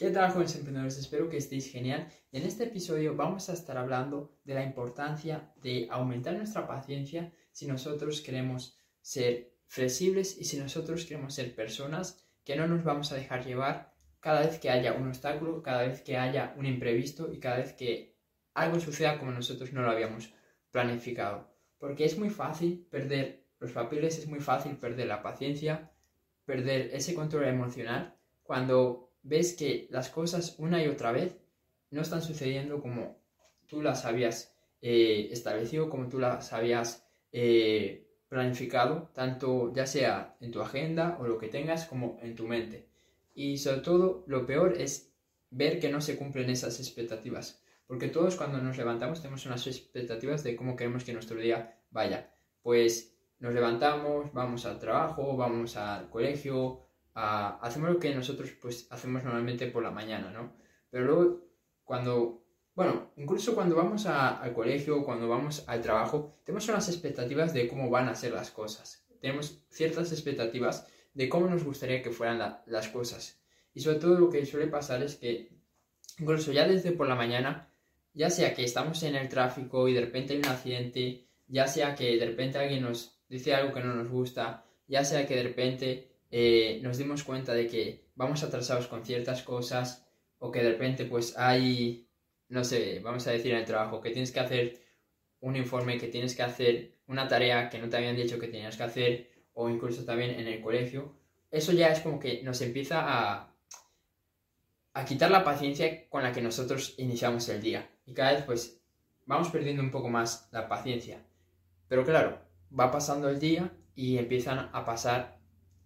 ¿Qué tal, jóvenes emprendedores? Espero que estéis genial. En este episodio vamos a estar hablando de la importancia de aumentar nuestra paciencia si nosotros queremos ser flexibles y si nosotros queremos ser personas que no nos vamos a dejar llevar cada vez que haya un obstáculo, cada vez que haya un imprevisto y cada vez que algo suceda como nosotros no lo habíamos planificado. Porque es muy fácil perder los papeles, es muy fácil perder la paciencia, perder ese control emocional cuando ves que las cosas una y otra vez no están sucediendo como tú las habías eh, establecido, como tú las habías eh, planificado, tanto ya sea en tu agenda o lo que tengas como en tu mente. Y sobre todo, lo peor es ver que no se cumplen esas expectativas. Porque todos cuando nos levantamos tenemos unas expectativas de cómo queremos que nuestro día vaya. Pues nos levantamos, vamos al trabajo, vamos al colegio, hacemos lo que nosotros pues hacemos normalmente por la mañana, ¿no? Pero luego cuando, bueno, incluso cuando vamos al colegio, cuando vamos al trabajo, tenemos unas expectativas de cómo van a ser las cosas. Tenemos ciertas expectativas de cómo nos gustaría que fueran las cosas. Y sobre todo lo que suele pasar es que incluso ya desde por la mañana, ya sea que estamos en el tráfico y de repente hay un accidente, ya sea que de repente alguien nos dice algo que no nos gusta, ya sea que de repente eh, nos dimos cuenta de que vamos atrasados con ciertas cosas o que de repente pues hay, no sé, vamos a decir en el trabajo, que tienes que hacer un informe, que tienes que hacer una tarea que no te habían dicho que tenías que hacer o incluso también en el colegio, eso ya es como que nos empieza a, a quitar la paciencia con la que nosotros iniciamos el día. Y cada vez pues vamos perdiendo un poco más la paciencia. Pero claro, va pasando el día y empiezan a pasar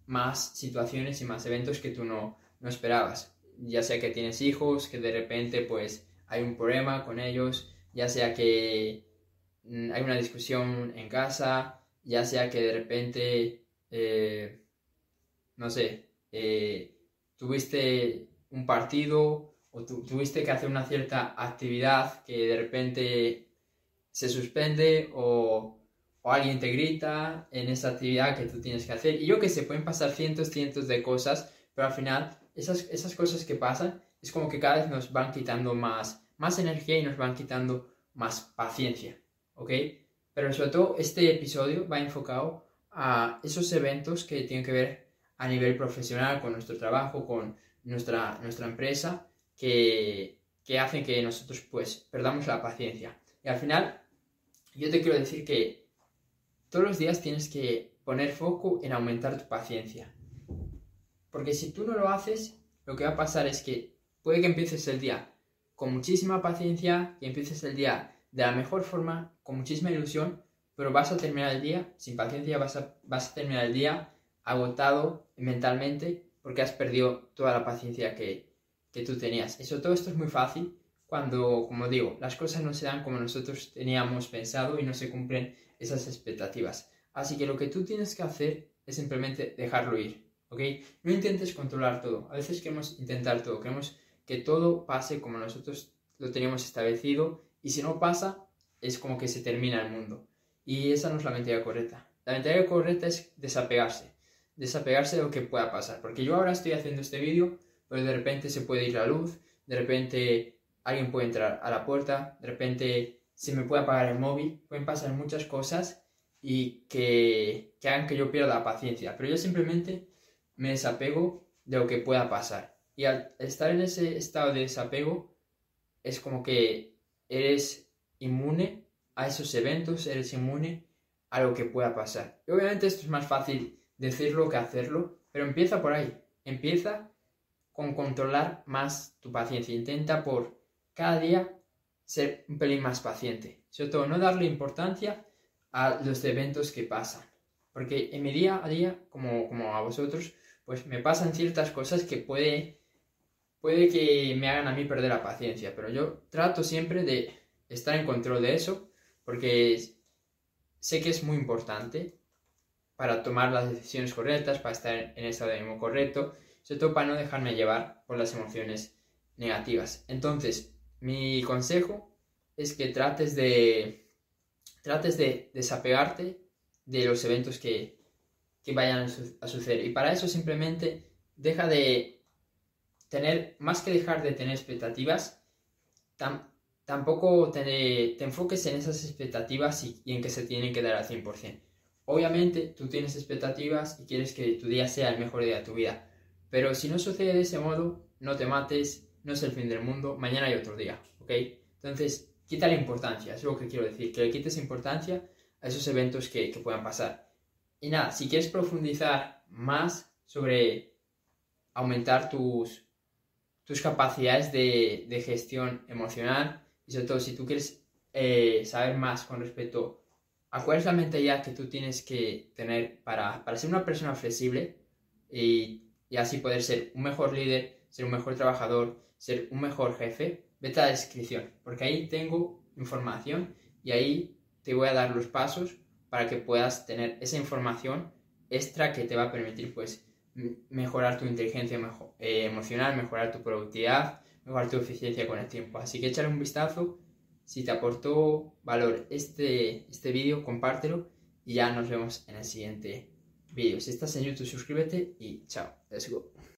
más situaciones y más eventos que tú no, no esperabas. Ya sea que tienes hijos, que de repente pues hay un problema con ellos, ya sea que mm, hay una discusión en casa, ya sea que de repente, eh, no sé, eh, tuviste un partido o tuviste que hacer una cierta actividad que de repente se suspende o o alguien te grita en esa actividad que tú tienes que hacer. Y yo que sé, pueden pasar cientos, cientos de cosas, pero al final esas, esas cosas que pasan es como que cada vez nos van quitando más, más energía y nos van quitando más paciencia, ¿ok? Pero sobre todo este episodio va enfocado a esos eventos que tienen que ver a nivel profesional, con nuestro trabajo, con nuestra, nuestra empresa, que, que hacen que nosotros pues perdamos la paciencia. Y al final, yo te quiero decir que todos los días tienes que poner foco en aumentar tu paciencia. Porque si tú no lo haces, lo que va a pasar es que puede que empieces el día con muchísima paciencia, que empieces el día de la mejor forma, con muchísima ilusión, pero vas a terminar el día sin paciencia, vas a, vas terminar el día agotado mentalmente porque has perdido toda la paciencia que, que tú tenías. Eso todo esto es muy fácil cuando, como digo, las cosas no se dan como nosotros teníamos pensado y no se cumplen esas expectativas. Así que lo que tú tienes que hacer es simplemente dejarlo ir, ¿ok? No intentes controlar todo. A veces queremos intentar todo, queremos que todo pase como nosotros lo teníamos establecido y si no pasa, es como que se termina el mundo. Y esa no es la mentalidad correcta. La mentalidad correcta es desapegarse, desapegarse de lo que pueda pasar. Porque yo ahora estoy haciendo este vídeo, pero de repente se puede ir la luz, de repente alguien puede entrar a la puerta, de repente se me puede apagar el móvil, pueden pasar muchas cosas y que, que hagan que yo pierda la paciencia. Pero yo simplemente me desapego de lo que pueda pasar. Y al estar en ese estado de desapego, es como que eres inmune a esos eventos, eres inmune a lo que pueda pasar. Y obviamente esto es más fácil decirlo que hacerlo, pero empieza por ahí. Empieza con controlar más tu paciencia. Intenta por cada día ser un pelín más paciente. Sobre todo, no darle importancia a los eventos que pasan. Porque en mi día a día, como, como a vosotros, pues me pasan ciertas cosas que puede, puede que me hagan a mí perder la paciencia. Pero yo trato siempre de estar en control de eso, porque sé que es muy importante para tomar las decisiones correctas, para estar en el estado de ánimo correcto, sobre todo para no dejarme llevar por las emociones negativas. Entonces, mi consejo es que trates de, trates de desapegarte de los eventos que, vayan a, suceder. Y para eso simplemente deja de tener, más que dejar de tener expectativas, tampoco te, enfoques en esas expectativas y, y, en que se tienen que dar al 100%. Obviamente tú tienes expectativas y quieres que tu día sea el mejor día de tu vida, pero si no sucede de ese modo, no te mates, no es el fin del mundo, mañana hay otro día, ¿ok? Entonces, quita la importancia, es lo que quiero decir, que le quites importancia a esos eventos que, puedan pasar. Y nada, si quieres profundizar más sobre aumentar tus, tus capacidades de, gestión emocional y sobre todo si tú quieres eh, saber más con respecto a cuál es la mentalidad que tú tienes que tener para, ser una persona flexible y, y así poder ser un mejor líder, ser un mejor trabajador, ser un mejor jefe, vete a la descripción, porque ahí tengo información y ahí te voy a dar los pasos para que puedas tener esa información extra que te va a permitir pues mejorar tu inteligencia eh, emocional, mejorar tu productividad, mejorar tu eficiencia con el tiempo. Así que échale un vistazo. Si te aportó valor este, este vídeo, compártelo y ya nos vemos en el siguiente vídeo. Si estás en YouTube, suscríbete y chao. Let's go.